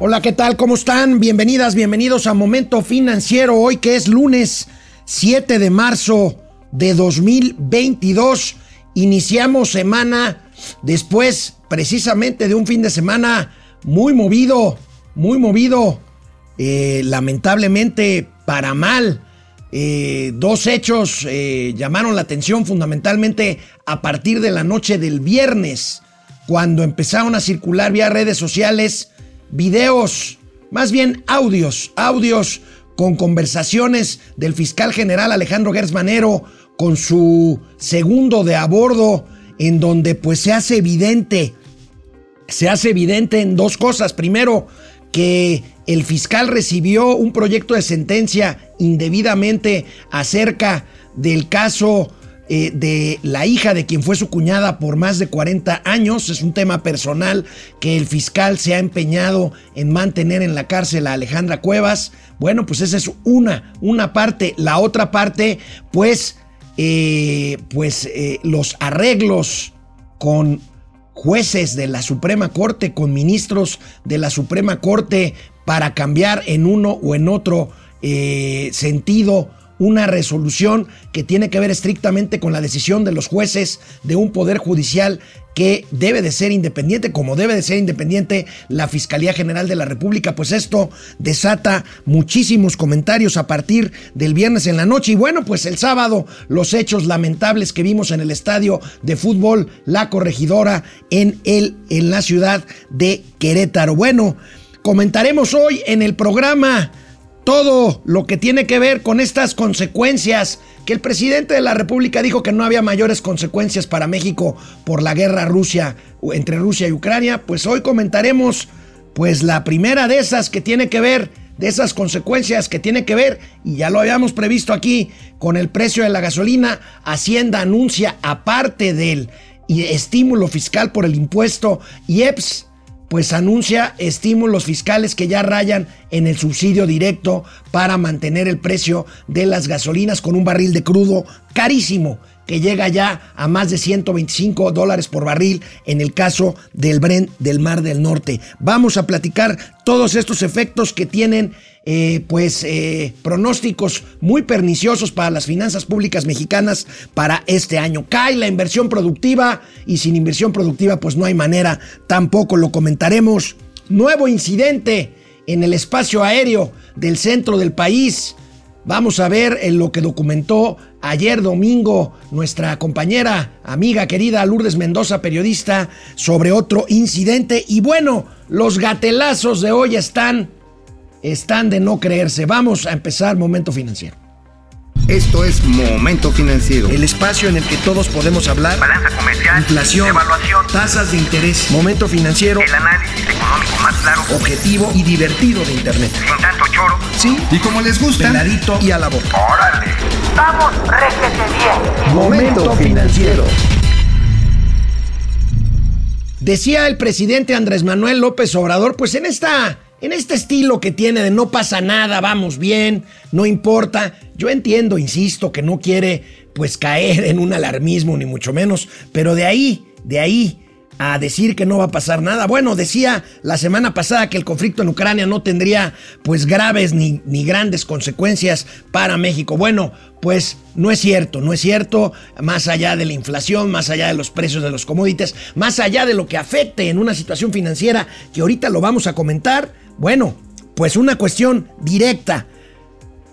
Hola, ¿qué tal? ¿Cómo están? Bienvenidas, bienvenidos a Momento Financiero, hoy que es lunes 7 de marzo de 2022. Iniciamos semana después precisamente de un fin de semana muy movido, muy movido, eh, lamentablemente para mal. Eh, dos hechos eh, llamaron la atención fundamentalmente a partir de la noche del viernes, cuando empezaron a circular vía redes sociales videos, más bien audios, audios con conversaciones del fiscal general Alejandro Gersmanero con su segundo de a bordo, en donde pues se hace evidente, se hace evidente en dos cosas. Primero, que el fiscal recibió un proyecto de sentencia indebidamente acerca del caso eh, de la hija de quien fue su cuñada por más de 40 años. Es un tema personal que el fiscal se ha empeñado en mantener en la cárcel a Alejandra Cuevas. Bueno, pues esa es una, una parte. La otra parte, pues, eh, pues eh, los arreglos con jueces de la Suprema Corte, con ministros de la Suprema Corte para cambiar en uno o en otro sentido una resolución que tiene que ver estrictamente con la decisión de los jueces de un poder judicial que debe de ser independiente, como debe de ser independiente la Fiscalía General de la República, pues esto desata muchísimos comentarios a partir del viernes en la noche. Y bueno, pues el sábado los hechos lamentables que vimos en el estadio de fútbol La Corregidora en, el, en la ciudad de Querétaro. Bueno, comentaremos hoy en el programa todo lo que tiene que ver con estas consecuencias, que el presidente de la República dijo que no había mayores consecuencias para México por la guerra Rusia entre Rusia y Ucrania, pues hoy comentaremos pues la primera de esas que tiene que ver de esas consecuencias que tiene que ver, y ya lo habíamos previsto aquí, con el precio de la gasolina, Hacienda anuncia, aparte del estímulo fiscal por el impuesto IEPS, pues anuncia estímulos fiscales que ya rayan en el subsidio directo para mantener el precio de las gasolinas con un barril de crudo carísimo que llega ya a más de 125 dólares por barril en el caso del Brent del Mar del Norte. Vamos a platicar todos estos efectos que tienen eh, pues eh, pronósticos muy perniciosos para las finanzas públicas mexicanas para este año. Cae la inversión productiva y sin inversión productiva pues no hay manera, tampoco lo comentaremos. Nuevo incidente en el espacio aéreo del centro del país. Vamos a ver en lo que documentó ayer domingo nuestra compañera, amiga querida Lourdes Mendoza, periodista, sobre otro incidente. Y bueno, los gatelazos de hoy están están de no creerse. Vamos a empezar Momento Financiero. Esto es Momento Financiero. El espacio en el que todos podemos hablar. Balanza comercial. Inflación. Evaluación. Tasas de interés. Momento Financiero. El análisis económico más claro. Objetivo y divertido de Internet. Sin tanto choro. Sí. Y como les gusta. Peladito y a la boca. Órale. Vamos, réjete bien. Momento Financiero. Decía el presidente Andrés Manuel López Obrador, pues en esta en este estilo que tiene de no pasa nada, vamos bien, no importa. Yo entiendo, insisto, que no quiere pues caer en un alarmismo ni mucho menos, pero de ahí, de ahí a decir que no va a pasar nada. Bueno, decía la semana pasada que el conflicto en Ucrania no tendría pues graves ni, ni, grandes consecuencias para México. Bueno, pues no es cierto, no es cierto, más allá de la inflación, más allá de los precios de los commodities, más allá de lo que afecte en una situación financiera que ahorita lo vamos a comentar bueno, pues una cuestión directa.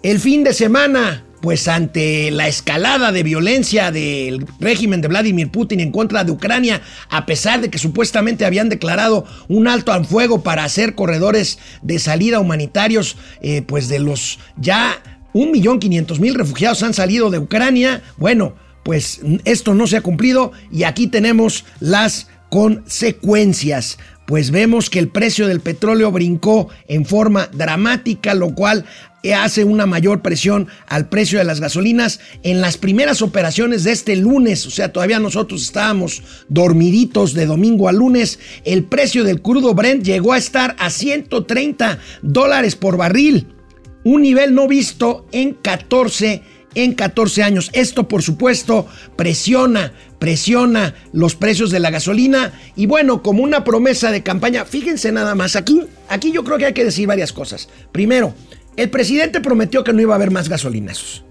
El fin de semana, pues ante la escalada de violencia del régimen de Vladimir Putin en contra de Ucrania, a pesar de que supuestamente habían declarado un alto al fuego para hacer corredores de salida humanitarios, eh, pues de los ya 1.500.000 refugiados han salido de Ucrania, bueno, pues esto no se ha cumplido y aquí tenemos las consecuencias pues vemos que el precio del petróleo brincó en forma dramática, lo cual hace una mayor presión al precio de las gasolinas. En las primeras operaciones de este lunes, o sea, todavía nosotros estábamos dormiditos de domingo a lunes, el precio del crudo Brent llegó a estar a 130 dólares por barril, un nivel no visto en 14 en 14 años. Esto, por supuesto, presiona, presiona los precios de la gasolina. Y bueno, como una promesa de campaña, fíjense nada más, aquí, aquí yo creo que hay que decir varias cosas. Primero, el presidente prometió que no iba a haber más gasolinazos.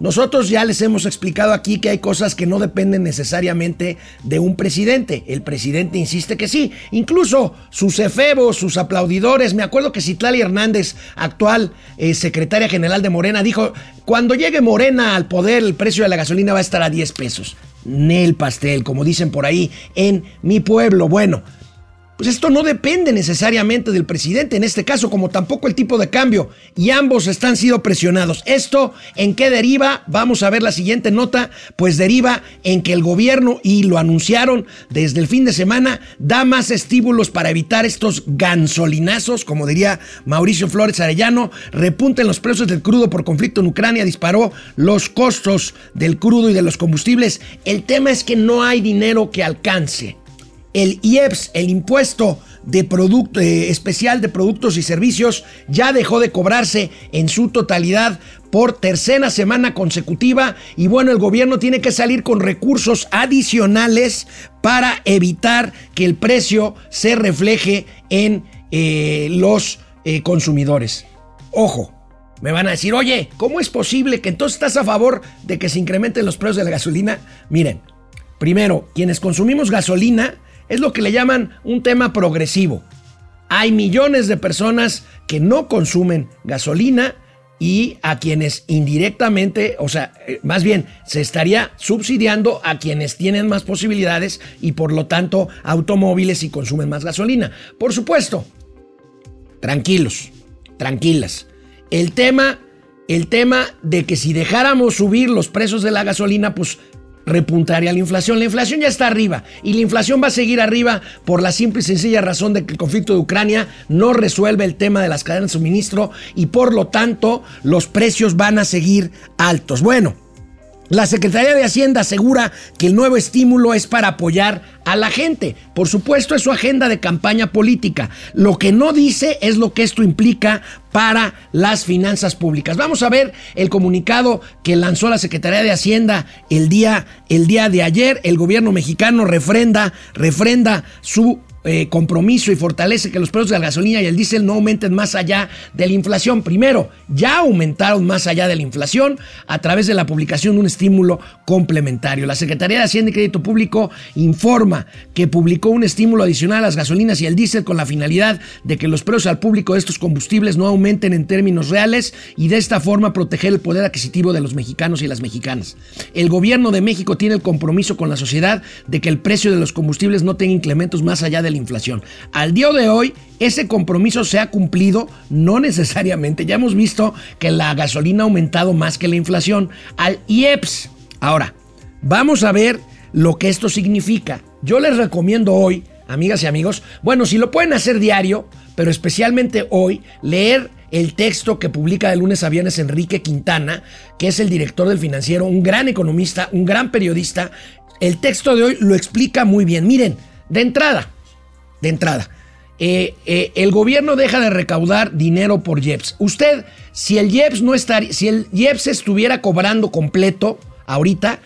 Nosotros ya les hemos explicado aquí que hay cosas que no dependen necesariamente de un presidente. El presidente insiste que sí. Incluso sus efebos, sus aplaudidores. Me acuerdo que Citlali Hernández, actual eh, secretaria general de Morena, dijo, cuando llegue Morena al poder el precio de la gasolina va a estar a 10 pesos. Nel pastel, como dicen por ahí en mi pueblo. Bueno, pues esto no depende necesariamente del presidente, en este caso, como tampoco el tipo de cambio, y ambos están siendo presionados. ¿Esto en qué deriva? Vamos a ver la siguiente nota, pues deriva en que el gobierno, y lo anunciaron desde el fin de semana, da más estímulos para evitar estos gansolinazos, como diría Mauricio Flores Arellano, repunten los precios del crudo por conflicto en Ucrania, disparó los costos del crudo y de los combustibles. El tema es que no hay dinero que alcance el IEPS, el impuesto de producto, eh, especial de productos y servicios, ya dejó de cobrarse en su totalidad por tercera semana consecutiva y bueno, el gobierno tiene que salir con recursos adicionales para evitar que el precio se refleje en eh, los eh, consumidores. Ojo, me van a decir, oye, ¿cómo es posible que entonces estás a favor de que se incrementen los precios de la gasolina? Miren, primero, quienes consumimos gasolina, es lo que le llaman un tema progresivo. Hay millones de personas que no consumen gasolina y a quienes indirectamente, o sea, eh, más bien se estaría subsidiando a quienes tienen más posibilidades y por lo tanto automóviles y consumen más gasolina. Por supuesto, tranquilos, tranquilas. El tema, el tema de que si dejáramos subir los precios de la gasolina, pues repuntaría la inflación. La inflación ya está arriba y la inflación va a seguir arriba por la simple y sencilla razón de que el conflicto de Ucrania no resuelve el tema de las cadenas de suministro y por lo tanto los precios van a seguir altos. Bueno. La Secretaría de Hacienda asegura que el nuevo estímulo es para apoyar a la gente. Por supuesto, es su agenda de campaña política. Lo que no dice es lo que esto implica para las finanzas públicas. Vamos a ver el comunicado que lanzó la Secretaría de Hacienda el día, el día de ayer. El gobierno mexicano refrenda, refrenda su eh, compromiso y fortalece que los precios de la gasolina y el diésel no aumenten más allá de la inflación. Primero, ya aumentaron más allá de la inflación a través de la publicación de un estímulo complementario. La Secretaría de Hacienda y Crédito Público informa que publicó un estímulo adicional a las gasolinas y el diésel con la finalidad de que los precios al público de estos combustibles no aumenten en términos reales y de esta forma proteger el poder adquisitivo de los mexicanos y las mexicanas. El gobierno de México tiene el compromiso con la sociedad de que el precio de los combustibles no tenga incrementos más allá de la inflación. Al día de hoy, ese compromiso se ha cumplido, no necesariamente. Ya hemos visto que la gasolina ha aumentado más que la inflación. Al IEPS. Ahora, vamos a ver lo que esto significa. Yo les recomiendo hoy, amigas y amigos, bueno, si lo pueden hacer diario, pero especialmente hoy, leer el texto que publica de lunes a viernes Enrique Quintana, que es el director del financiero, un gran economista, un gran periodista. El texto de hoy lo explica muy bien. Miren, de entrada, de entrada. Eh, eh, el gobierno deja de recaudar dinero por IEPS. Usted, si el IEPS no estaría, si el IEPS estuviera cobrando completo ahorita,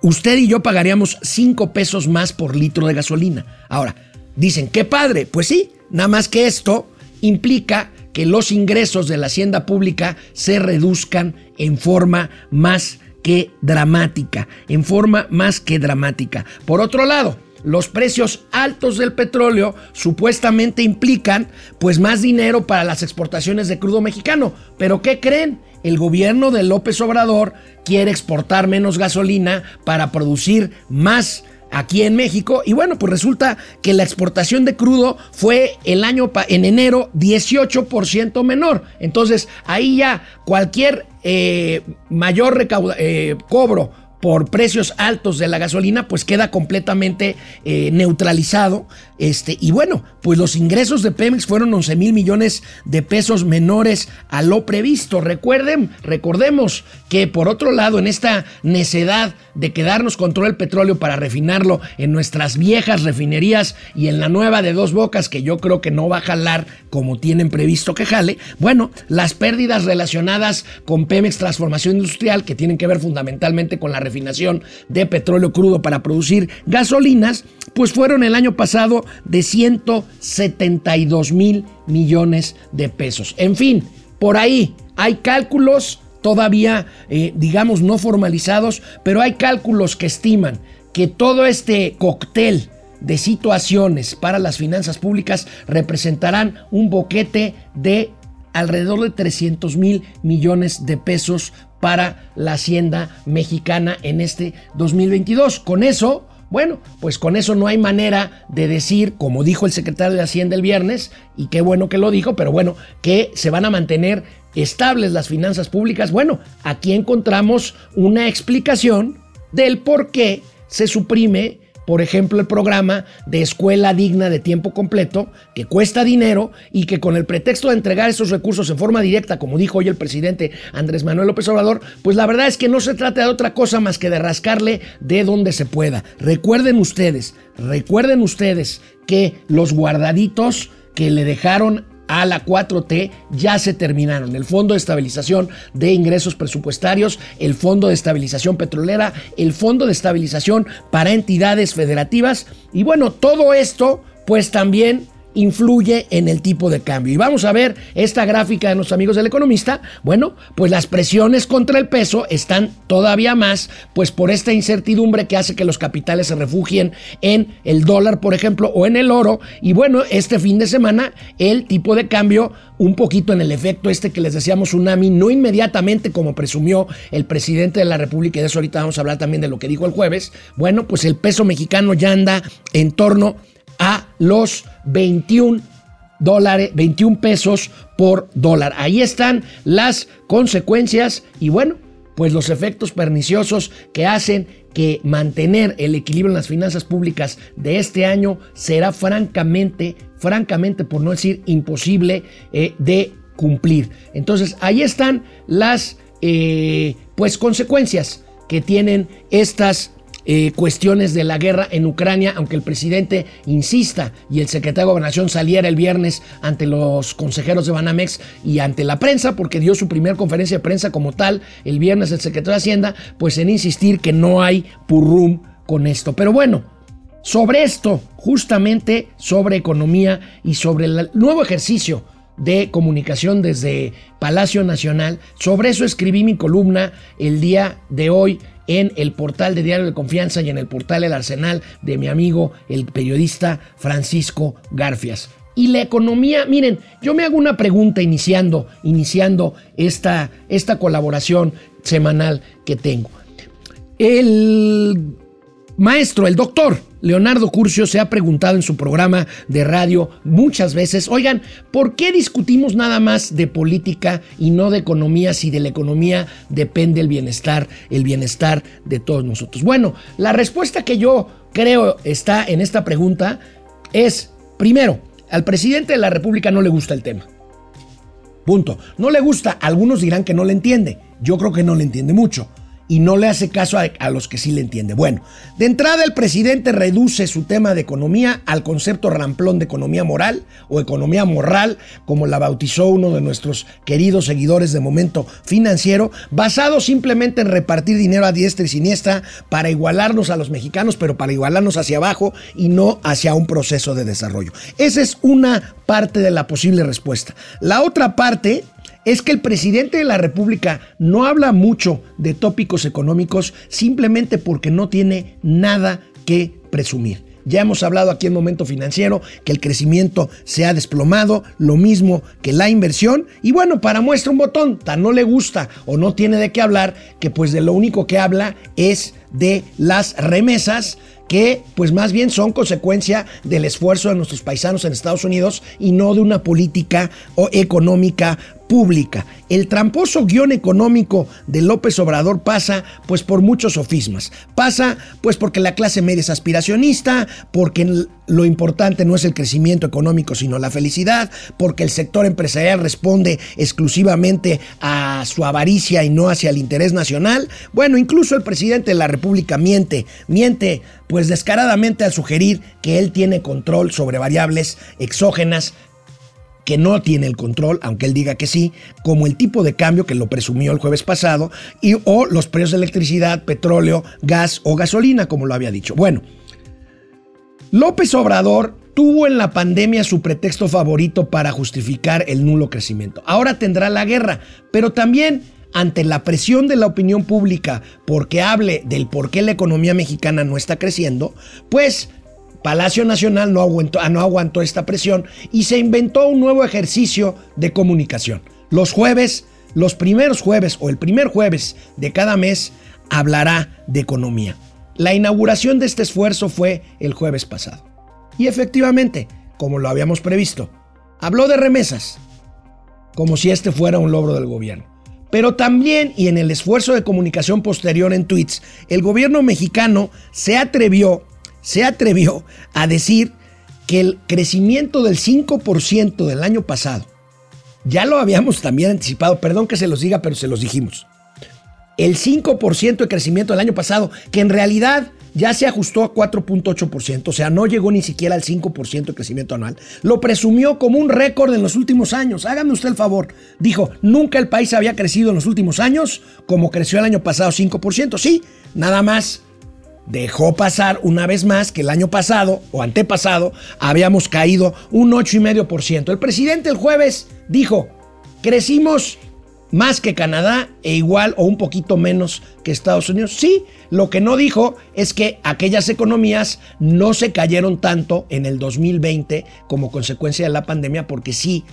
usted y yo pagaríamos 5 pesos más por litro de gasolina. Ahora, dicen, qué padre. Pues sí, nada más que esto implica que los ingresos de la hacienda pública se reduzcan en forma más que dramática, en forma más que dramática. Por otro lado, los precios altos del petróleo supuestamente implican pues más dinero para las exportaciones de crudo mexicano. Pero ¿qué creen? El gobierno de López Obrador quiere exportar menos gasolina para producir más aquí en México. Y bueno, pues resulta que la exportación de crudo fue el año en enero 18% menor. Entonces ahí ya cualquier eh, mayor eh, cobro por precios altos de la gasolina, pues queda completamente eh, neutralizado Este, y bueno, pues los ingresos de Pemex fueron 11 mil millones de pesos menores a lo previsto. Recuerden, recordemos que por otro lado, en esta necedad de quedarnos con todo el petróleo para refinarlo en nuestras viejas refinerías y en la nueva de dos bocas, que yo creo que no va a jalar como tienen previsto que jale, bueno, las pérdidas relacionadas con Pemex Transformación Industrial, que tienen que ver fundamentalmente con la refinación de petróleo crudo para producir gasolinas, pues fueron el año pasado de 172 mil millones de pesos. En fin, por ahí hay cálculos todavía, eh, digamos, no formalizados, pero hay cálculos que estiman que todo este cóctel de situaciones para las finanzas públicas representarán un boquete de alrededor de 300 mil millones de pesos para la hacienda mexicana en este 2022. Con eso, bueno, pues con eso no hay manera de decir, como dijo el secretario de Hacienda el viernes, y qué bueno que lo dijo, pero bueno, que se van a mantener estables las finanzas públicas. Bueno, aquí encontramos una explicación del por qué se suprime por ejemplo, el programa de escuela digna de tiempo completo, que cuesta dinero y que con el pretexto de entregar esos recursos en forma directa, como dijo hoy el presidente Andrés Manuel López Obrador, pues la verdad es que no se trata de otra cosa más que de rascarle de donde se pueda. Recuerden ustedes, recuerden ustedes que los guardaditos que le dejaron a la 4T ya se terminaron. El Fondo de Estabilización de Ingresos Presupuestarios, el Fondo de Estabilización Petrolera, el Fondo de Estabilización para entidades federativas. Y bueno, todo esto pues también influye en el tipo de cambio. Y vamos a ver esta gráfica de nuestros amigos del economista. Bueno, pues las presiones contra el peso están todavía más, pues por esta incertidumbre que hace que los capitales se refugien en el dólar, por ejemplo, o en el oro. Y bueno, este fin de semana el tipo de cambio un poquito en el efecto este que les decíamos tsunami, no inmediatamente como presumió el presidente de la República, y de eso ahorita vamos a hablar también de lo que dijo el jueves, bueno, pues el peso mexicano ya anda en torno a los 21 dólares, 21 pesos por dólar. Ahí están las consecuencias y bueno, pues los efectos perniciosos que hacen que mantener el equilibrio en las finanzas públicas de este año será francamente, francamente, por no decir imposible eh, de cumplir. Entonces ahí están las eh, pues consecuencias que tienen estas eh, cuestiones de la guerra en Ucrania, aunque el presidente insista y el secretario de Gobernación saliera el viernes ante los consejeros de Banamex y ante la prensa, porque dio su primera conferencia de prensa como tal el viernes el secretario de Hacienda, pues en insistir que no hay purrum con esto. Pero bueno, sobre esto, justamente sobre economía y sobre el nuevo ejercicio de comunicación desde Palacio Nacional. Sobre eso escribí mi columna el día de hoy en el portal de Diario de Confianza y en el portal El Arsenal de mi amigo, el periodista Francisco Garfias. Y la economía, miren, yo me hago una pregunta iniciando, iniciando esta, esta colaboración semanal que tengo. El maestro, el doctor Leonardo Curcio se ha preguntado en su programa de radio muchas veces, oigan, ¿por qué discutimos nada más de política y no de economía si de la economía depende el bienestar, el bienestar de todos nosotros? Bueno, la respuesta que yo creo está en esta pregunta es, primero, al presidente de la República no le gusta el tema. Punto. No le gusta, algunos dirán que no le entiende, yo creo que no le entiende mucho y no le hace caso a, los que sí le entiende. Bueno, de entrada el presidente reduce su tema de economía al concepto ramplón de economía moral o economía moral, como la bautizó uno de nuestros queridos seguidores de Momento Financiero, basado simplemente en repartir dinero a diestra y siniestra para igualarnos a los mexicanos, pero para igualarnos hacia abajo y no hacia un proceso de desarrollo. Esa es una parte de la posible respuesta. La otra parte es que el presidente de la República no habla mucho de tópicos económicos simplemente porque no tiene nada que presumir. Ya hemos hablado aquí en Momento Financiero que el crecimiento se ha desplomado, lo mismo que la inversión. Y bueno, para muestra un botón, tan no le gusta o no tiene de qué hablar, que pues de lo único que habla es de las remesas que pues más bien son consecuencia del esfuerzo de nuestros paisanos en Estados Unidos y no de una política económica pública. El tramposo guion económico de López Obrador pasa pues por muchos sofismas. Pasa pues porque la clase media es aspiracionista, porque lo importante no es el crecimiento económico sino la felicidad, porque el sector empresarial responde exclusivamente a su avaricia y no hacia el interés nacional. Bueno, incluso el presidente de la República miente, miente pues descaradamente al sugerir que él tiene control sobre variables exógenas que no tiene el control, aunque él diga que sí, como el tipo de cambio que lo presumió el jueves pasado, y, o los precios de electricidad, petróleo, gas o gasolina, como lo había dicho. Bueno, López Obrador tuvo en la pandemia su pretexto favorito para justificar el nulo crecimiento. Ahora tendrá la guerra, pero también ante la presión de la opinión pública porque hable del por qué la economía mexicana no está creciendo, pues Palacio Nacional no aguantó, ah, no aguantó esta presión y se inventó un nuevo ejercicio de comunicación. Los jueves, los primeros jueves o el primer jueves de cada mes hablará de economía. La inauguración de este esfuerzo fue el jueves pasado. Y efectivamente, como lo habíamos previsto, habló de remesas, como si este fuera un logro del gobierno. Pero también, y en el esfuerzo de comunicación posterior en tweets, el gobierno mexicano se atrevió se atrevió a decir que el crecimiento del 5% del año pasado, ya lo habíamos también anticipado, perdón que se los diga, pero se los dijimos. El 5% de crecimiento del año pasado, que en realidad ya se ajustó a 4.8%, o sea, no llegó ni siquiera al 5% de crecimiento anual, lo presumió como un récord en los últimos años. Hágame usted el favor. Dijo, nunca el país había crecido en los últimos años como creció el año pasado 5%. Sí, nada más dejó pasar una vez más que el año pasado o antepasado habíamos caído un 8,5%. El presidente el jueves dijo, crecimos más que Canadá e igual o un poquito menos que Estados Unidos. Sí, lo que no dijo es que aquellas economías no se cayeron tanto en el 2020 como consecuencia de la pandemia porque sí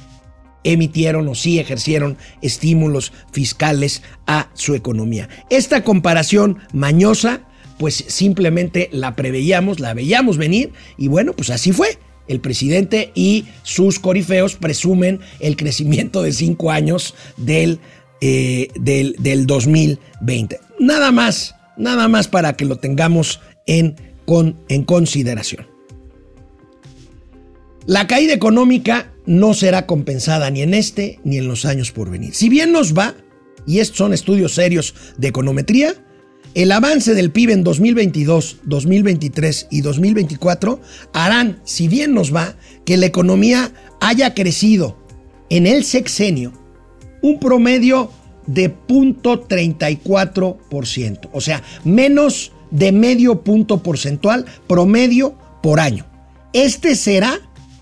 emitieron o sí ejercieron estímulos fiscales a su economía. Esta comparación mañosa pues simplemente la preveíamos, la veíamos venir y bueno, pues así fue. El presidente y sus corifeos presumen el crecimiento de cinco años del, eh, del, del 2020. Nada más, nada más para que lo tengamos en, con, en consideración. La caída económica no será compensada ni en este ni en los años por venir. Si bien nos va, y estos son estudios serios de econometría, el avance del PIB en 2022, 2023 y 2024 harán, si bien nos va, que la economía haya crecido en el sexenio un promedio de 0.34%, o sea, menos de medio punto porcentual promedio por año. Este será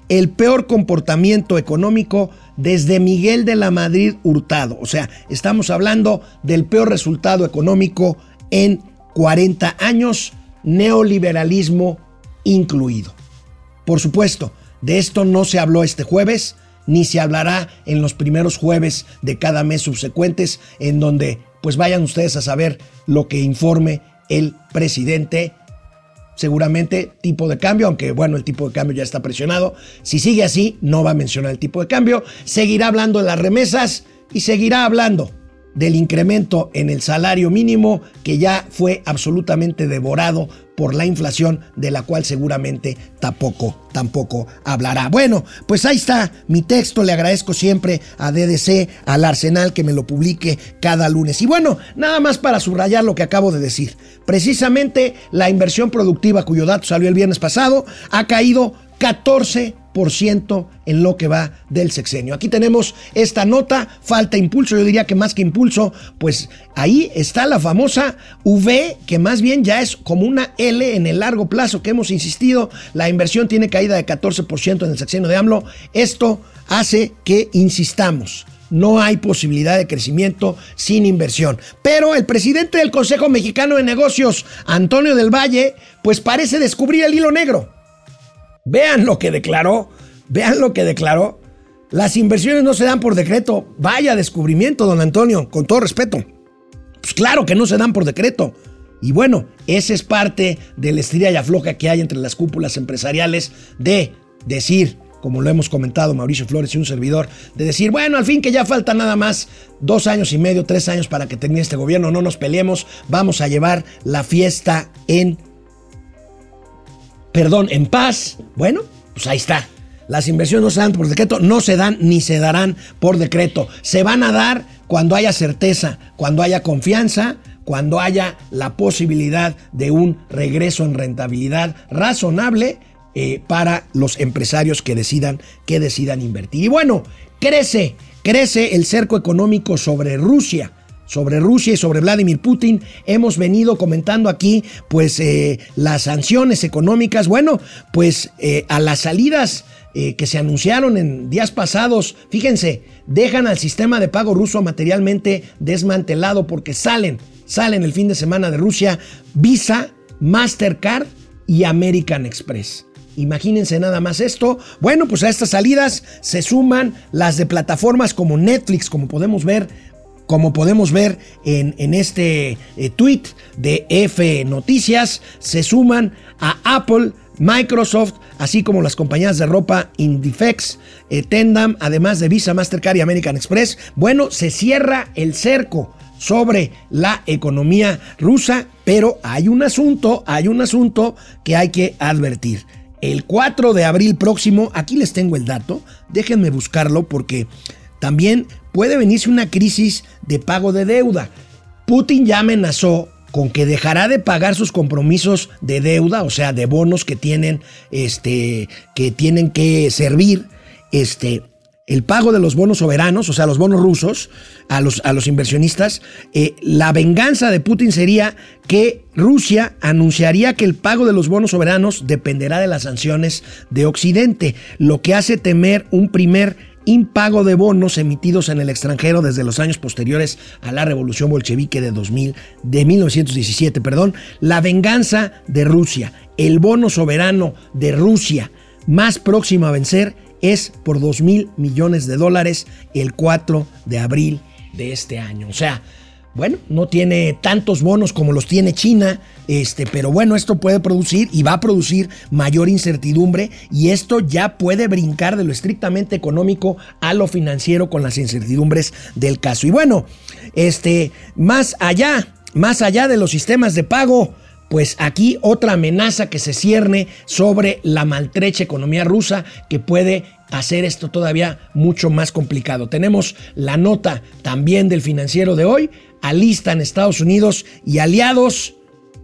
el peor comportamiento económico desde Miguel de la Madrid Hurtado. O sea, estamos hablando del peor resultado económico en 40 años, neoliberalismo incluido. Por supuesto, de esto no se habló este jueves, ni se hablará en los primeros jueves de cada mes subsecuentes, en donde pues vayan ustedes a saber lo que informe el presidente. Seguramente tipo de cambio, aunque bueno, el tipo de cambio ya está presionado. Si sigue así, no va a mencionar el tipo de cambio. Seguirá hablando de las remesas y seguirá hablando del incremento en el salario mínimo que ya fue absolutamente devorado por la inflación de la cual seguramente tampoco, tampoco hablará. Bueno, pues ahí está mi texto, le agradezco siempre a DDC, al Arsenal que me lo publique cada lunes. Y bueno, nada más para subrayar lo que acabo de decir. Precisamente la inversión productiva cuyo dato salió el viernes pasado ha caído 14 en lo que va del sexenio. Aquí tenemos esta nota, falta impulso, yo diría que más que impulso, pues ahí está la famosa V, que más bien ya es como una L en el largo plazo que hemos insistido, la inversión tiene caída de 14% en el sexenio de AMLO, esto hace que insistamos. No hay posibilidad de crecimiento sin inversión. Pero el presidente del Consejo Mexicano de Negocios, Antonio del Valle, pues parece descubrir el hilo negro. Vean lo que declaró, vean lo que declaró. Las inversiones no se dan por decreto. Vaya descubrimiento, don Antonio, con todo respeto. Pues claro que no se dan por decreto. Y bueno, esa es parte de la estrella y afloja que hay entre las cúpulas empresariales de decir como lo hemos comentado Mauricio Flores y un servidor, de decir, bueno, al fin que ya falta nada más dos años y medio, tres años para que termine este gobierno, no nos peleemos, vamos a llevar la fiesta en, perdón, en paz. Bueno, pues ahí está. Las inversiones no se dan por decreto, no se dan ni se darán por decreto. Se van a dar cuando haya certeza, cuando haya confianza, cuando haya la posibilidad de un regreso en rentabilidad razonable eh, para los empresarios que decidan, que decidan invertir. Y bueno, crece, crece el cerco económico sobre Rusia sobre Rusia y sobre Vladimir Putin. Hemos venido comentando aquí, pues, eh, las sanciones económicas. Bueno, pues eh, a las salidas que se anunciaron en días pasados, fíjense, dejan al sistema de pago ruso materialmente desmantelado porque salen, salen el fin de semana de Rusia Visa, Mastercard y American Express. Imagínense nada más esto. Bueno, pues a estas salidas se suman las de plataformas como Netflix, como podemos ver, como podemos ver en, este eh, tweet de F Noticias, se suman a Apple, Microsoft, así como las compañías de ropa Indifex, eh, Tendam, además de Visa, Mastercard y American Express. Bueno, se cierra el cerco sobre la economía rusa, pero hay un asunto, hay un asunto que hay que advertir. El 4 de abril próximo, aquí les tengo el dato, déjenme buscarlo porque también puede venirse una crisis de pago de deuda. Putin ya amenazó con que dejará de pagar sus compromisos de deuda, o sea, de bonos que tienen, este, que tienen que servir, este, el pago de los bonos soberanos, o sea, los bonos rusos, a los, a los inversionistas, eh, la venganza de Putin sería que Rusia anunciaría que el pago de los bonos soberanos dependerá de las sanciones de Occidente, lo que hace temer un primer impago de bonos emitidos en el extranjero desde los años posteriores a la revolución bolchevique de 2000 de 1917, perdón, la venganza de Rusia, el bono soberano de Rusia más próximo a vencer es por 2 mil millones de dólares el 4 de abril de este año. O sea, bueno, no tiene tantos bonos como los tiene China, este, pero bueno, esto puede producir y va a producir mayor incertidumbre y esto ya puede brincar de lo estrictamente económico a lo financiero con las incertidumbres del caso. Y bueno, este, más allá, más allá de los sistemas de pago, pues aquí otra amenaza que se cierne sobre la maltrecha economía rusa que puede hacer esto todavía mucho más complicado. Tenemos la nota también del financiero de hoy, alistan Estados Unidos y aliados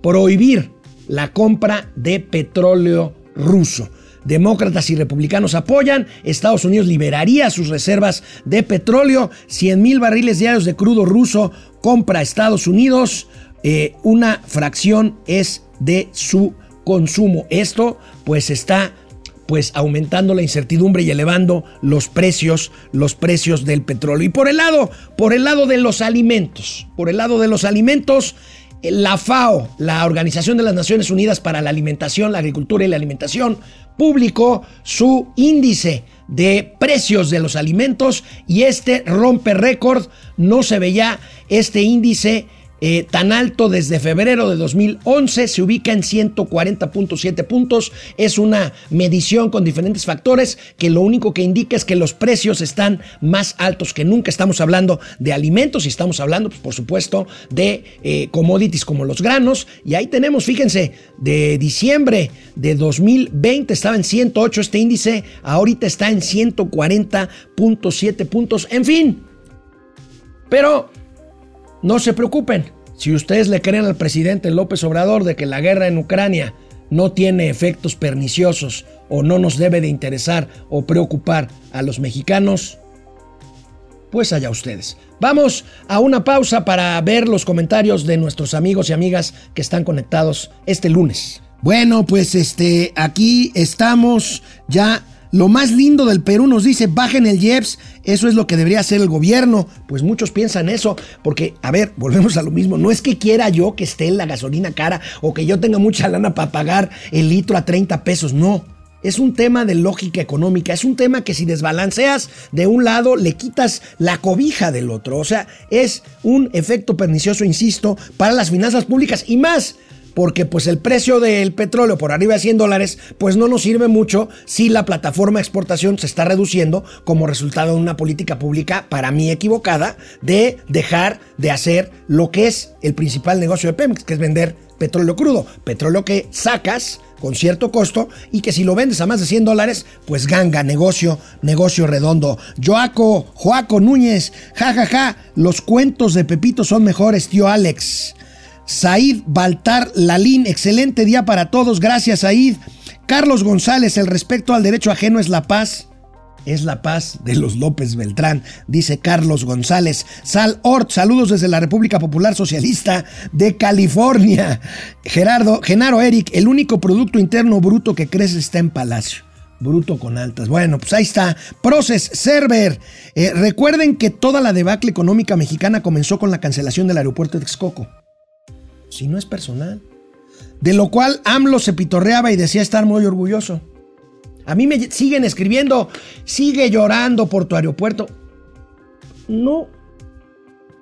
prohibir la compra de petróleo ruso. Demócratas y republicanos apoyan. Estados Unidos liberaría sus reservas de petróleo. 100 mil barriles diarios de crudo ruso compra Estados Unidos. Eh, una fracción es de su consumo. Esto pues está pues aumentando la incertidumbre y elevando los precios, los precios del petróleo. Y por el lado, por el lado de los alimentos, por el lado de los alimentos, la FAO, la Organización de las Naciones Unidas para la Alimentación, la Agricultura y la Alimentación, publicó su índice de precios de los alimentos y este rompe récord. No se veía este índice eh, tan alto desde febrero de 2011, se ubica en 140.7 puntos. Es una medición con diferentes factores que lo único que indica es que los precios están más altos que nunca. Estamos hablando de alimentos y estamos hablando, pues, por supuesto, de eh, commodities como los granos. Y ahí tenemos, fíjense, de diciembre de 2020 estaba en 108 este índice, ahorita está en 140.7 puntos. En fin, pero no se preocupen, si ustedes le creen al presidente López Obrador de que la guerra en Ucrania no tiene efectos perniciosos o no nos debe de interesar o preocupar a los mexicanos, pues allá ustedes. Vamos a una pausa para ver los comentarios de nuestros amigos y amigas que están conectados este lunes. Bueno, pues este aquí estamos ya lo más lindo del Perú nos dice, bajen el IEPS, eso es lo que debería hacer el gobierno. Pues muchos piensan eso, porque, a ver, volvemos a lo mismo, no es que quiera yo que esté la gasolina cara o que yo tenga mucha lana para pagar el litro a 30 pesos, no. Es un tema de lógica económica, es un tema que si desbalanceas de un lado, le quitas la cobija del otro. O sea, es un efecto pernicioso, insisto, para las finanzas públicas y más porque pues el precio del petróleo por arriba de 100 dólares pues no nos sirve mucho si la plataforma de exportación se está reduciendo como resultado de una política pública para mí equivocada de dejar de hacer lo que es el principal negocio de Pemex, que es vender petróleo crudo, petróleo que sacas con cierto costo y que si lo vendes a más de 100 dólares, pues ganga, negocio, negocio redondo. Joaco, Joaco Núñez, jajaja, ja, ja, los cuentos de Pepito son mejores, tío Alex. Said Baltar Lalín, excelente día para todos, gracias Said. Carlos González, el respeto al derecho ajeno es la paz es la paz de los López Beltrán, dice Carlos González. Sal Ort, saludos desde la República Popular Socialista de California. Gerardo, Genaro Eric, el único Producto Interno Bruto que crece está en Palacio. Bruto con altas. Bueno, pues ahí está. Proces, Server. Eh, recuerden que toda la debacle económica mexicana comenzó con la cancelación del aeropuerto de Texcoco. Si no es personal. De lo cual AMLO se pitorreaba y decía estar muy orgulloso. A mí me siguen escribiendo, sigue llorando por tu aeropuerto. No,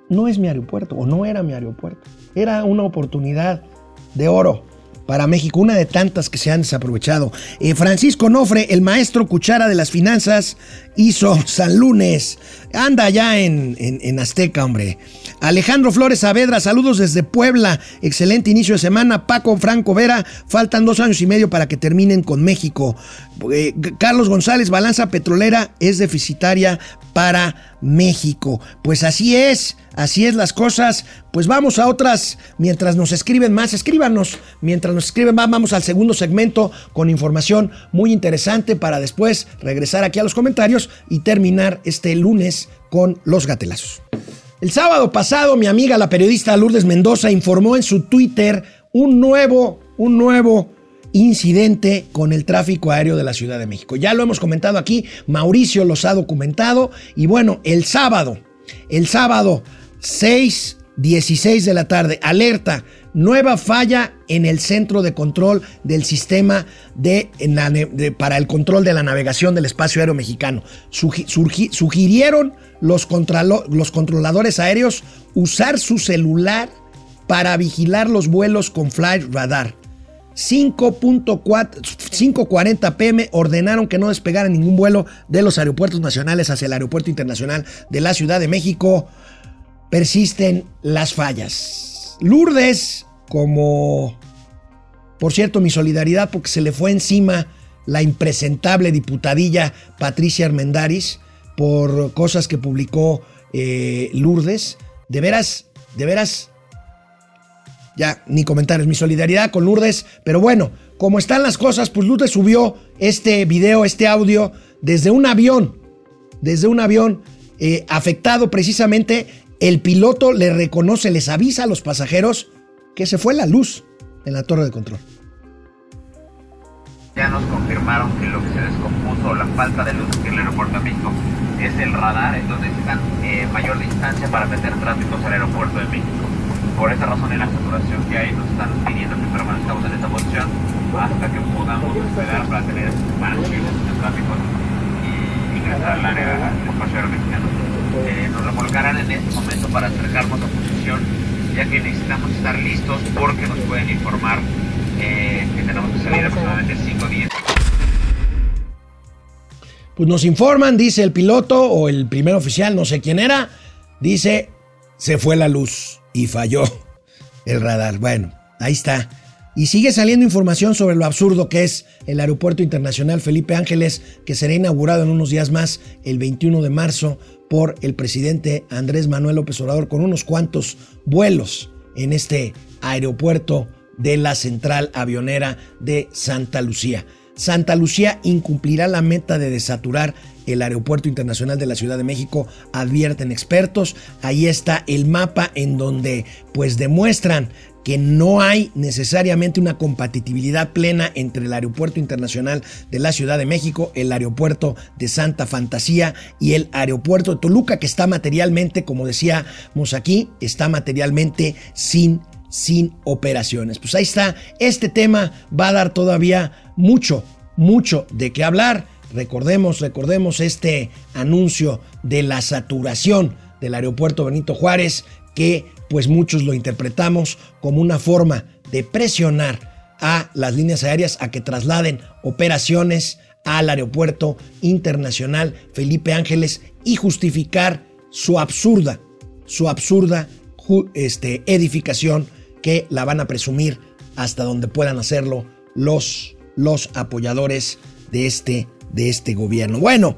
no es mi aeropuerto, o no era mi aeropuerto. Era una oportunidad de oro para México, una de tantas que se han desaprovechado. Eh, Francisco Nofre, el maestro cuchara de las finanzas, hizo San Lunes. Anda ya en, en, Azteca, hombre. Alejandro Flores Saavedra, saludos desde Puebla. Excelente inicio de semana. Paco Franco Vera, faltan dos años y medio para que terminen con México. Eh, Carlos González, balanza petrolera es deficitaria para México. Pues así es, así es las cosas. Pues vamos a otras, mientras nos escriben más, escríbanos. Mientras nos escriben más, vamos al segundo segmento con información muy interesante para después regresar aquí a los comentarios y terminar este lunes con los gatelazos. El sábado pasado, mi amiga la periodista Lourdes Mendoza informó en su Twitter un nuevo, un nuevo incidente con el tráfico aéreo de la Ciudad de México. Ya lo hemos comentado aquí, Mauricio los ha documentado y bueno, el sábado, el sábado 6, 16 de la tarde, alerta, nueva falla en el centro de control del sistema de, para el control de la navegación del espacio aéreo mexicano. sugirieron los, los controladores aéreos usar su celular para vigilar los vuelos con Flight Radar. 5.40 pm ordenaron que no despegara ningún vuelo de los aeropuertos nacionales hacia el aeropuerto internacional de la Ciudad de México. Persisten las fallas. Lourdes, como, por cierto, mi solidaridad porque se le fue encima la impresentable diputadilla Patricia Armendaris por cosas que publicó eh, Lourdes. De veras, de veras, ya ni comentarios, mi solidaridad con Lourdes, pero bueno, como están las cosas, pues Lourdes subió este video, este audio desde un avión, desde un avión eh, afectado precisamente el piloto le reconoce, les avisa a los pasajeros que se fue la luz en la torre de control. Ya nos confirmaron que lo que se descompuso, la falta de luz en el aeropuerto de México, es el radar, entonces necesitan eh, mayor distancia para meter tráfico al aeropuerto de México. Por esa razón, en la saturación que hay, nos están pidiendo que permanezcamos en esta posición hasta que podamos esperar para tener subir el tráfico y ingresar al área del espacio. Eh, nos remolcarán en este momento para acercarnos a posición, ya que necesitamos estar listos porque nos pueden informar eh, que tenemos que salir aproximadamente 5 días. Pues nos informan, dice el piloto o el primer oficial, no sé quién era, dice, se fue la luz y falló el radar. Bueno, ahí está. Y sigue saliendo información sobre lo absurdo que es el Aeropuerto Internacional Felipe Ángeles, que será inaugurado en unos días más, el 21 de marzo, por el presidente Andrés Manuel López Obrador, con unos cuantos vuelos en este aeropuerto de la central avionera de Santa Lucía. Santa Lucía incumplirá la meta de desaturar el Aeropuerto Internacional de la Ciudad de México, advierten expertos. Ahí está el mapa en donde pues demuestran que no hay necesariamente una compatibilidad plena entre el Aeropuerto Internacional de la Ciudad de México, el Aeropuerto de Santa Fantasía y el Aeropuerto de Toluca, que está materialmente, como decíamos aquí, está materialmente sin sin operaciones. Pues ahí está, este tema va a dar todavía mucho, mucho de qué hablar. Recordemos, recordemos este anuncio de la saturación del aeropuerto Benito Juárez que pues muchos lo interpretamos como una forma de presionar a las líneas aéreas a que trasladen operaciones al aeropuerto internacional Felipe Ángeles y justificar su absurda, su absurda este, edificación que la van a presumir hasta donde puedan hacerlo los, los apoyadores de este, de este gobierno. Bueno,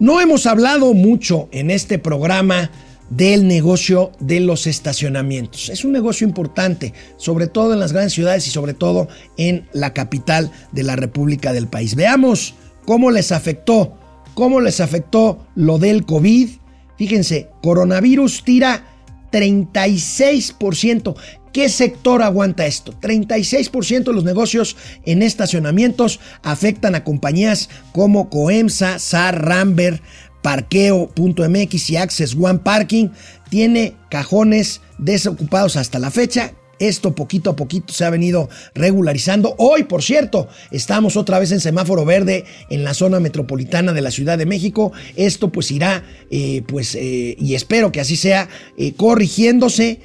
no hemos hablado mucho en este programa del negocio de los estacionamientos. Es un negocio importante, sobre todo en las grandes ciudades y sobre todo en la capital de la República del país. Veamos cómo les afectó, cómo les afectó lo del COVID. Fíjense, coronavirus tira 36%. ¿Qué sector aguanta esto? 36% de los negocios en estacionamientos afectan a compañías como Coemsa, SAR, Ramber, Parqueo.mx y Access One Parking. Tiene cajones desocupados hasta la fecha esto poquito a poquito se ha venido regularizando. Hoy, por cierto, estamos otra vez en semáforo verde en la zona metropolitana de la Ciudad de México. Esto pues irá, eh, pues, eh, y espero que así sea, eh, corrigiéndose.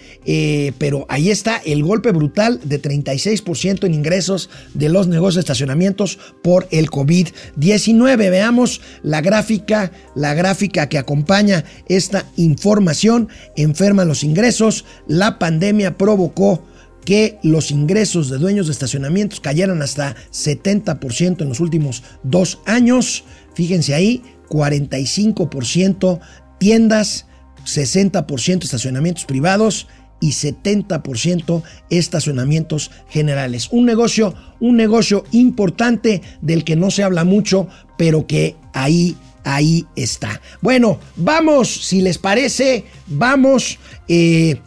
pero ahí está el golpe brutal de 36% en ingresos de los negocios de estacionamientos por el COVID-19. Veamos la gráfica, la gráfica que acompaña esta información. Enferman los ingresos. La pandemia provocó que los ingresos de dueños de estacionamientos cayeran hasta 70% en los últimos dos años. Fíjense ahí, 45% tiendas, 60% estacionamientos privados y 70% estacionamientos generales. Un negocio, un negocio importante del que no se habla mucho, pero que ahí ahí está. Bueno, vamos, si les parece, vamos eh,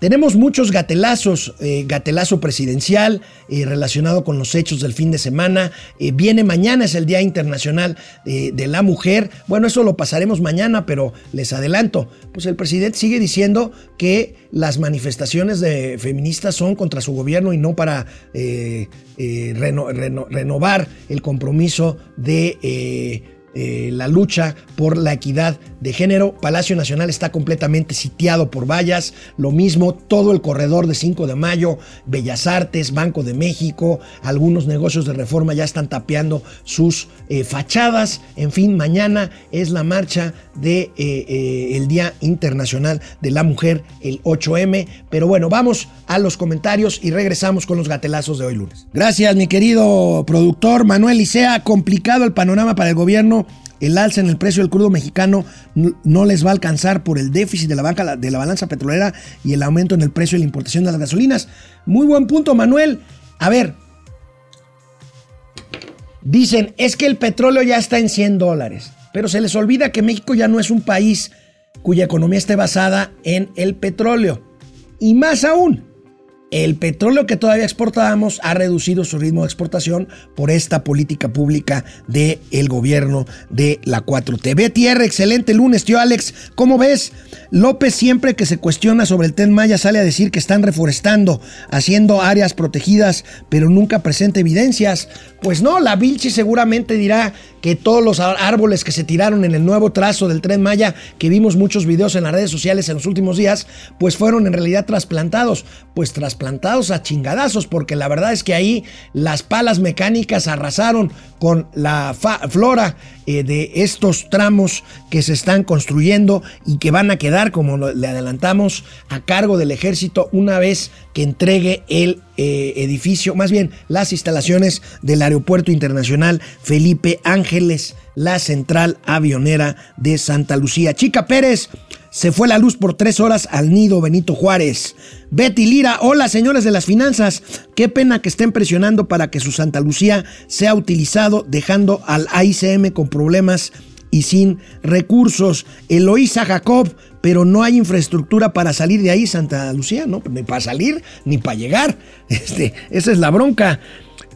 tenemos muchos gatelazos, eh, gatelazo presidencial eh, relacionado con los hechos del fin de semana. Eh, viene mañana, es el Día Internacional de la Mujer. Bueno, eso lo pasaremos mañana, pero les adelanto, pues el presidente sigue diciendo que las manifestaciones de feministas son contra su gobierno y no para renovar el compromiso de la lucha por la equidad de género. Palacio Nacional está completamente sitiado por vallas. Lo mismo todo el corredor de 5 de mayo, Bellas Artes, Banco de México, algunos negocios de reforma ya están tapeando sus eh, fachadas. En fin, mañana es la marcha del de, eh, el Día Internacional de la Mujer, el 8M. Pero bueno, vamos a los comentarios y regresamos con los gatelazos de hoy lunes. Gracias, mi querido productor Manuel Licea. Complicado el panorama para el gobierno el alza en el precio del crudo mexicano no les va a alcanzar por el déficit de la, banca, de la balanza petrolera y el aumento en el precio de la importación de las gasolinas. Muy buen punto, Manuel. A ver, dicen, es que el petróleo ya está en 100 dólares, pero se les olvida que México ya no es un país cuya economía esté basada en el petróleo. Y más aún, el petróleo que todavía exportábamos ha reducido su ritmo de exportación por esta política pública del el gobierno de la 4T. BTR, excelente lunes, tío Alex. ¿Cómo ves? López siempre que se cuestiona sobre el Tren Maya sale a decir que están reforestando, haciendo áreas protegidas, pero nunca presenta evidencias. Pues no, la Vilchi seguramente dirá que todos los árboles que se tiraron en el nuevo trazo del Tren Maya, que vimos muchos videos en las redes sociales en los últimos días, pues fueron en realidad trasplantados. Pues trasplantados plantados a chingadazos, porque la verdad es que ahí las palas mecánicas arrasaron con la flora eh, de estos tramos que se están construyendo y que van a quedar, como le adelantamos, a cargo del ejército una vez que entregue el eh, edificio, más bien las instalaciones del Aeropuerto Internacional Felipe Ángeles, la central avionera de Santa Lucía. Chica Pérez, se fue la luz por tres horas al nido Benito Juárez. Betty Lira, hola señores de las finanzas. Qué pena que estén presionando para que su Santa Lucía sea utilizado, dejando al AICM con problemas y sin recursos. Eloísa Jacob, pero no hay infraestructura para salir de ahí, Santa Lucía, ¿no? Ni para salir, ni para llegar. Este, esa es la bronca.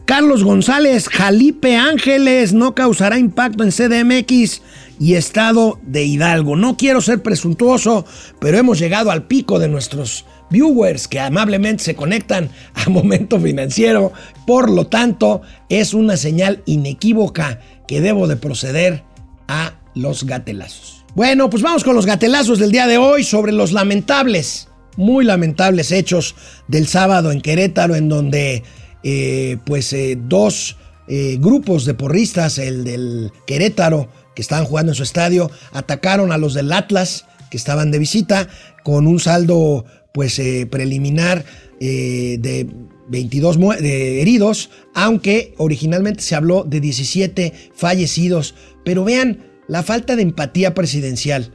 Carlos González, Jalipe Ángeles, no causará impacto en CDMX y Estado de Hidalgo. No quiero ser presuntuoso, pero hemos llegado al pico de nuestros viewers que amablemente se conectan a Momento Financiero. Por lo tanto, es una señal inequívoca que debo de proceder a los gatelazos. Bueno, pues vamos con los gatelazos del día de hoy sobre los lamentables muy lamentables hechos del sábado en Querétaro, en donde eh, pues eh, dos eh, grupos de porristas, el del Querétaro, que estaban jugando en su estadio, atacaron a los del Atlas, que estaban de visita, con un saldo pues preliminar de 22 heridos, aunque originalmente se habló de 17 fallecidos. Pero vean la falta de empatía presidencial.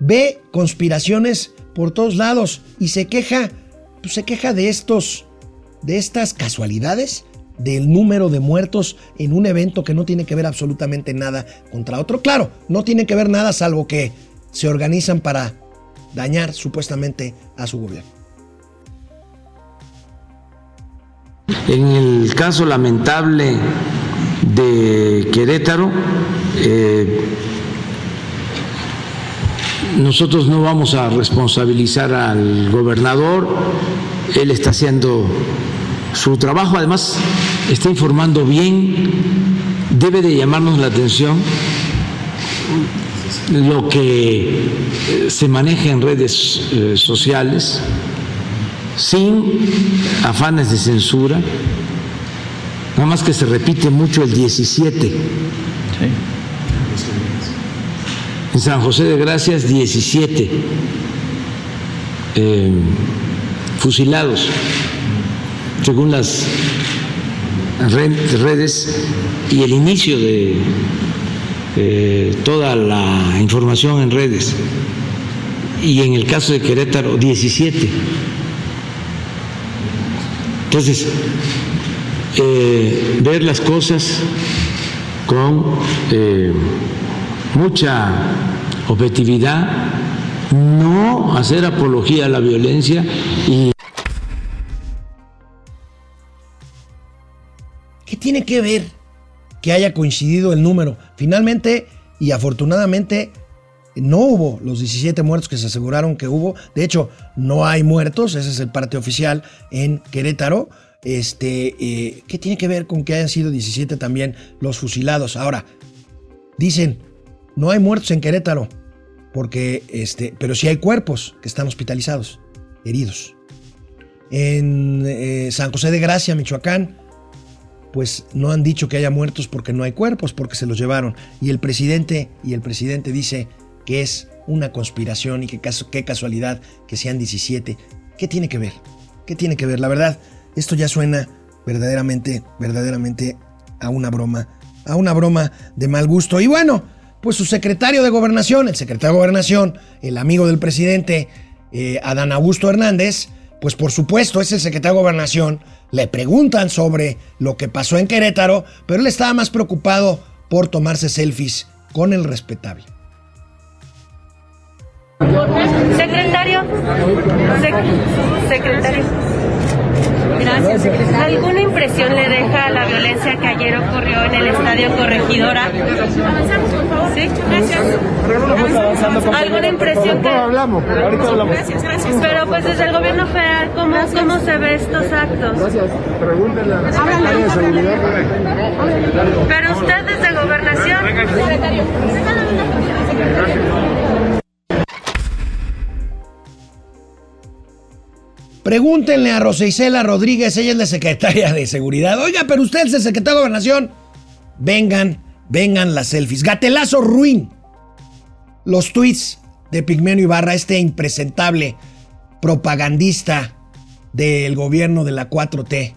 Ve conspiraciones por todos lados y se queja, pues se queja de estos, de estas casualidades, del número de muertos en un evento que no tiene que ver absolutamente nada contra otro. Claro, no tiene que ver nada salvo que se organizan para dañar supuestamente a su gobierno. En el caso lamentable de Querétaro, eh, nosotros no vamos a responsabilizar al gobernador, él está haciendo su trabajo, además está informando bien, debe de llamarnos la atención lo que se maneja en redes eh, sociales sin afanes de censura, nada más que se repite mucho el 17. En San José de Gracias, 17 eh, fusilados, según las redes y el inicio de eh, toda la información en redes. Y en el caso de Querétaro, 17. Entonces, eh, ver las cosas con mucha objetividad, no hacer apología a la violencia y... tiene que ver que haya coincidido el número? Finalmente y afortunadamente no hubo los 17 muertos que se aseguraron que hubo. De hecho, no hay muertos, ese es el parte oficial en Querétaro. Este, eh, ¿Qué tiene que ver con que hayan sido 17 también los fusilados? Ahora, dicen, no hay muertos en Querétaro, porque este, pero sí hay cuerpos que están hospitalizados, heridos. En eh, San José de Gracia, Michoacán, pues no han dicho que haya muertos porque no hay cuerpos, porque se los llevaron. Y el presidente, y el presidente dice que es una conspiración y que qué casualidad que sean 17. ¿Qué tiene que ver? ¿Qué tiene que ver? La verdad, esto ya suena verdaderamente, verdaderamente a una broma, a una broma de mal gusto. Y bueno, pues su secretario de gobernación, el secretario de gobernación, el amigo del presidente, eh, Adán Augusto Hernández, pues por supuesto es el secretario de gobernación, le preguntan sobre lo que pasó en Querétaro, pero él estaba más preocupado por tomarse selfies con el respetable. Secretario, secretario. Gracias, secretario. ¿Alguna impresión le deja la violencia que ayer ocurrió en el estadio Corregidora? Avanzamos, por favor. Sí, gracias. ¿Alguna impresión que.? hablamos, ahorita hablamos. Gracias, gracias. Pero pues desde el gobierno federal, ¿cómo, cómo se ve estos actos? Gracias. Pregúntenle a la secretaria de Seguridad. Pero usted desde gobernación. Secretario. Pregúntenle a Rosa Isela Rodríguez, ella es la secretaria de Seguridad. Oiga, pero usted es el secretario de Gobernación. Vengan, vengan las selfies. Gatelazo ruin. Los tweets de Pigmenio Ibarra, este impresentable propagandista del gobierno de la 4T.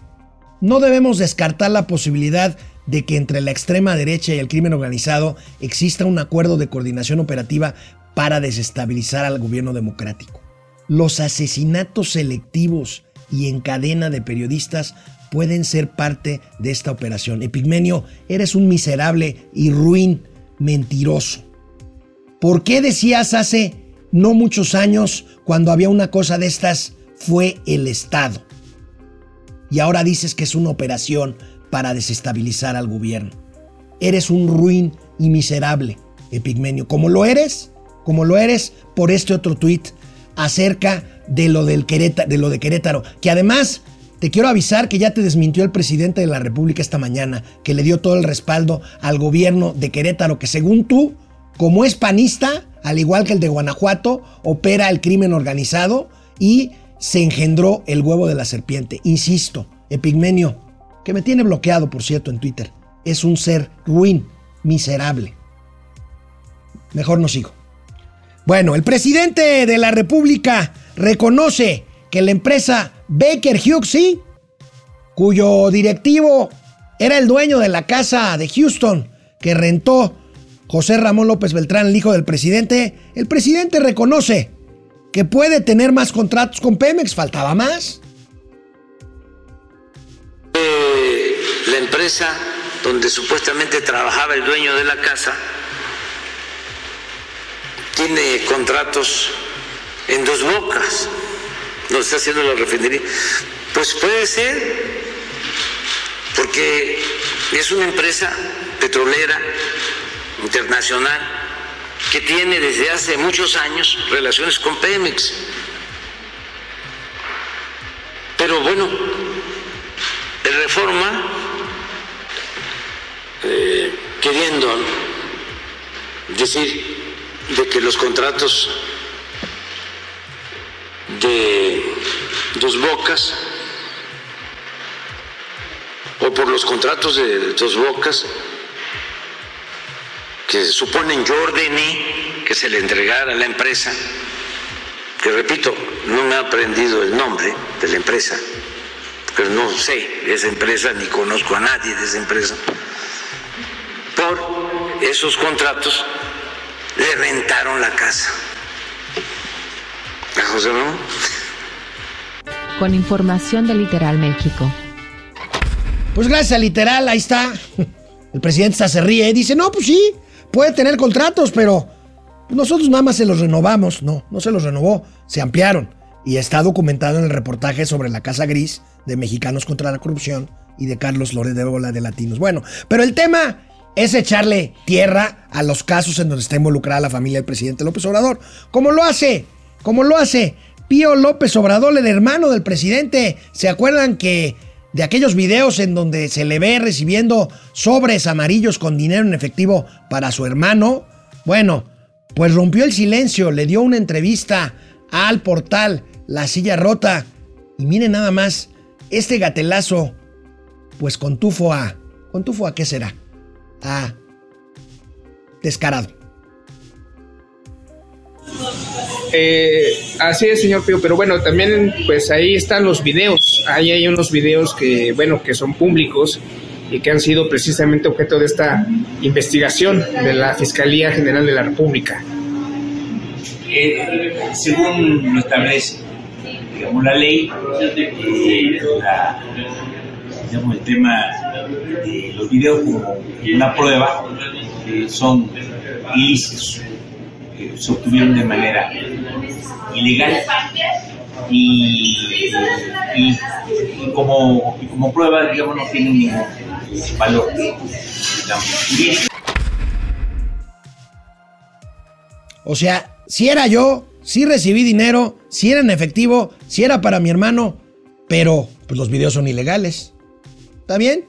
No debemos descartar la posibilidad de que entre la extrema derecha y el crimen organizado exista un acuerdo de coordinación operativa para desestabilizar al gobierno democrático. Los asesinatos selectivos y en cadena de periodistas pueden ser parte de esta operación. Epigmenio, eres un miserable y ruin mentiroso. ¿Por qué decías hace no muchos años, cuando había una cosa de estas, fue el Estado? Y ahora dices que es una operación para desestabilizar al gobierno. Eres un ruin y miserable, Epigmenio. Como lo eres, como lo eres por este otro tuit acerca de lo, del Querétaro, de Querétaro, que además te quiero avisar que ya te desmintió el presidente de la República esta mañana, que le dio todo el respaldo al gobierno de Querétaro, que según tú, como es panista, al igual que el de Guanajuato, opera el crimen organizado y se engendró el huevo de la serpiente. Insisto, Epigmenio, que me tiene bloqueado, por cierto, en Twitter, es un ser ruin, miserable. Mejor no sigo. Bueno, el presidente de la República reconoce que la empresa Baker Hughes, cuyo directivo era el dueño de la casa de Houston que rentó José Ramón López Beltrán, el hijo del presidente, el presidente reconoce que puede tener más contratos con Pemex, faltaba más. Eh, la empresa donde supuestamente trabajaba el dueño de la casa tiene contratos en dos bocas, donde está haciendo la refinería. Pues puede ser, porque es una empresa petrolera internacional que tiene desde hace muchos años relaciones con Pemex. Pero bueno, el reforma, eh, queriendo decir de que los contratos de dos bocas o por los contratos de dos bocas que suponen yo ordené que se le entregara a la empresa, que repito, no me ha aprendido el nombre de la empresa, pero no sé esa empresa ni conozco a nadie de esa empresa, por esos contratos le rentaron la casa a José Ramón. Con información de Literal México. Pues gracias a Literal, ahí está. El presidente se ríe y dice, no, pues sí, puede tener contratos, pero nosotros nada más se los renovamos. No, no se los renovó, se ampliaron. Y está documentado en el reportaje sobre la Casa Gris de Mexicanos contra la Corrupción y de Carlos Lórez de Bola de Latinos. Bueno, pero el tema es echarle tierra a los casos en donde está involucrada la familia del presidente López Obrador. Como lo hace, como lo hace Pío López Obrador, el hermano del presidente. ¿Se acuerdan que de aquellos videos en donde se le ve recibiendo sobres amarillos con dinero en efectivo para su hermano? Bueno, pues rompió el silencio, le dio una entrevista al portal La Silla Rota. Y miren nada más, este gatelazo, pues con tufo a... ¿Con tufo a qué será? A descarado. Eh, así es, señor Pío, pero bueno, también pues ahí están los videos. Ahí hay unos videos que, bueno, que son públicos y que han sido precisamente objeto de esta investigación de la Fiscalía General de la República. Eh, según lo establece, digamos, la ley, eh, la, digamos, el tema de los videos como una prueba eh, son ilícitos, eh, se obtuvieron de manera ilegal y, como, como prueba, digamos, no tienen ningún valor. O sea, si era yo, si recibí dinero, si era en efectivo, si era para mi hermano, pero pues los videos son ilegales. ¿Está bien?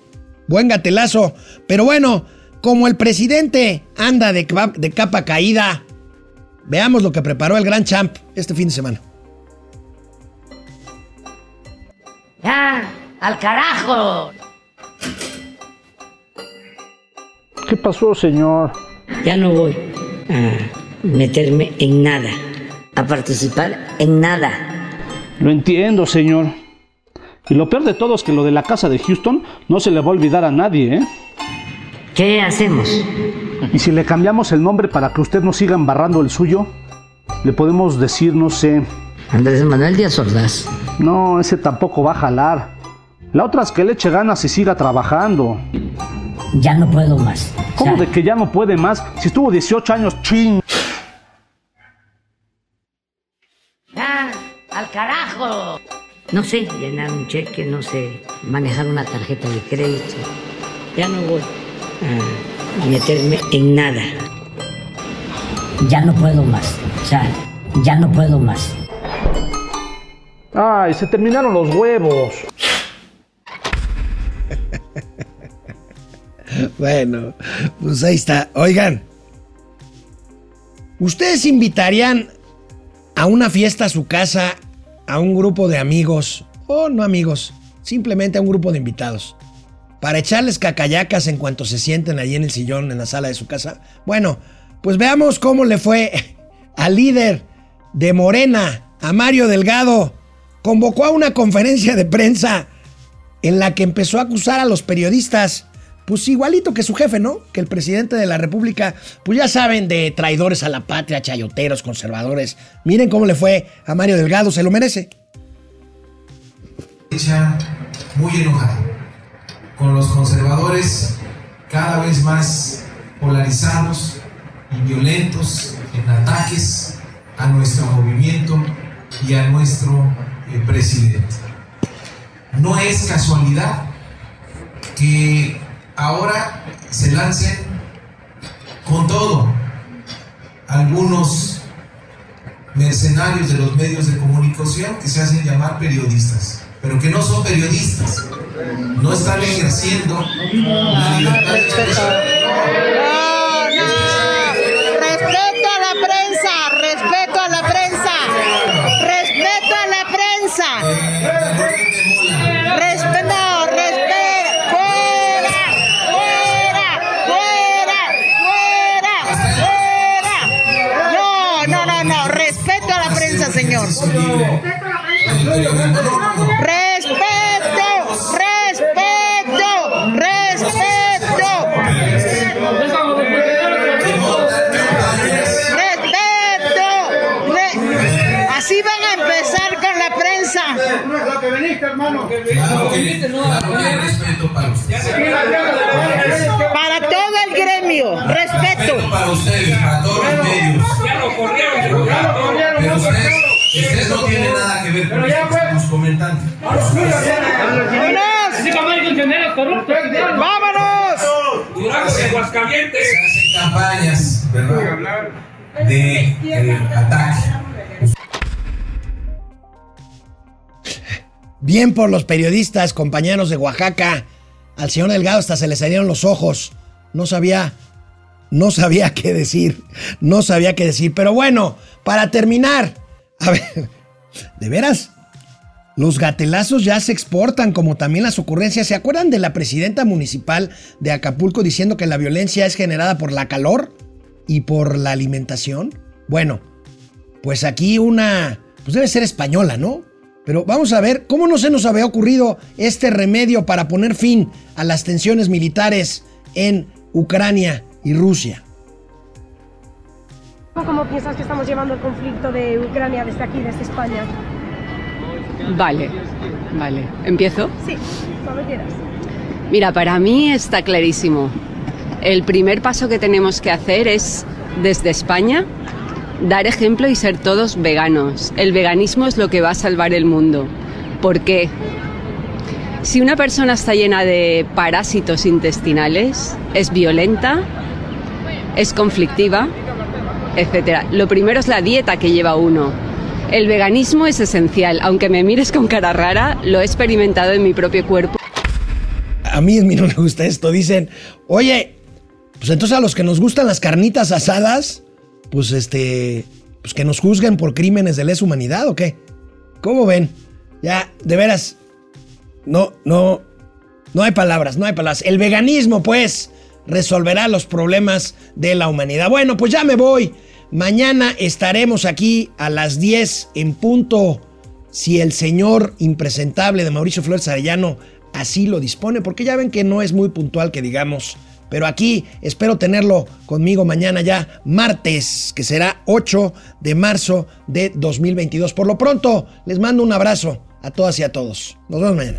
Buen gatelazo. Pero bueno, como el presidente anda de, capa- de capa caída, veamos lo que preparó el gran champ este fin de semana. ¡Ya! ¡Al carajo! ¿Qué pasó, señor? Ya no voy a meterme en nada, a participar en nada. Lo entiendo, señor. Y lo peor de todo es que lo de la casa de Houston no se le va a olvidar a nadie, ¿eh? ¿Qué hacemos? Y si le cambiamos el nombre para que usted no siga embarrando el suyo, le podemos decir, no sé. Andrés Manuel Díaz Ordaz. No, ese tampoco va a jalar. La otra es que le eche ganas y siga trabajando. Ya no puedo más. ¿Cómo de que ya no puede más? Si estuvo 18 años, ching. ¡Ya! ¡Al carajo! No sé llenar un cheque, no sé manejar una tarjeta de crédito. Ya no voy a meterme en nada. Ya no puedo más. O sea, ya no puedo más. Ay, se terminaron los huevos. Bueno, pues ahí está. Oigan, ¿ustedes invitarían a una fiesta a su casa a un grupo de amigos, o no amigos, simplemente a un grupo de invitados, para echarles cacayacas en cuanto se sienten allí en el sillón en la sala de su casa. Bueno, pues veamos cómo le fue al líder de Morena, a Mario Delgado. Convocó a una conferencia de prensa en la que empezó a acusar a los periodistas pues igualito que su jefe, ¿no? Que el presidente de la República, pues ya saben, de traidores a la patria, chayoteros, conservadores. Miren cómo le fue a Mario Delgado, se lo merece. Muy enojado, con los conservadores cada vez más polarizados y violentos en ataques a nuestro movimiento y a nuestro eh, presidente. No es casualidad que ahora se lancen con todo algunos mercenarios de los medios de comunicación que se hacen llamar periodistas, pero que no son periodistas, no están ejerciendo la libertad de expresión. No, no, no, no, respeto a la prensa, señor. Respeto, respeto, respeto. Respeto. Así van a empezar con la prensa. Lo que hermano. Claro que, hay respeto para ustedes. Para todo el gremio, respeto. Para ustedes, para todos los medios. Pero ustedes, ustedes no tienen nada que ver con esto que estamos comentando. ¡Vámonos! Se hacen campañas, ¿verdad? De eh, ataque. Bien por los periodistas, compañeros de Oaxaca. Al señor Delgado hasta se le salieron los ojos. No sabía, no sabía qué decir. No sabía qué decir. Pero bueno, para terminar. A ver, ¿de veras? Los gatelazos ya se exportan, como también las ocurrencias. ¿Se acuerdan de la presidenta municipal de Acapulco diciendo que la violencia es generada por la calor y por la alimentación? Bueno, pues aquí una, pues debe ser española, ¿no? Pero vamos a ver cómo no se nos había ocurrido este remedio para poner fin a las tensiones militares en Ucrania y Rusia. ¿Cómo piensas que estamos llevando el conflicto de Ucrania desde aquí, desde España? Vale, vale. ¿Empiezo? Sí, cuando quieras. Mira, para mí está clarísimo. El primer paso que tenemos que hacer es, desde España, dar ejemplo y ser todos veganos. El veganismo es lo que va a salvar el mundo. ¿Por qué? Si una persona está llena de parásitos intestinales, es violenta, es conflictiva, etc. Lo primero es la dieta que lleva uno. El veganismo es esencial, aunque me mires con cara rara, lo he experimentado en mi propio cuerpo. A mí, a mí no me gusta esto. Dicen, oye, pues entonces a los que nos gustan las carnitas asadas, pues este, pues que nos juzguen por crímenes de lesa humanidad o qué. ¿Cómo ven? Ya, de veras, no, no, no hay palabras, no hay palabras. El veganismo, pues, resolverá los problemas de la humanidad. Bueno, pues ya me voy. Mañana estaremos aquí a las 10 en punto, si el señor impresentable de Mauricio Flores Arellano así lo dispone, porque ya ven que no es muy puntual que digamos, pero aquí espero tenerlo conmigo mañana ya, martes, que será 8 de marzo de 2022. Por lo pronto, les mando un abrazo a todas y a todos. Nos vemos mañana.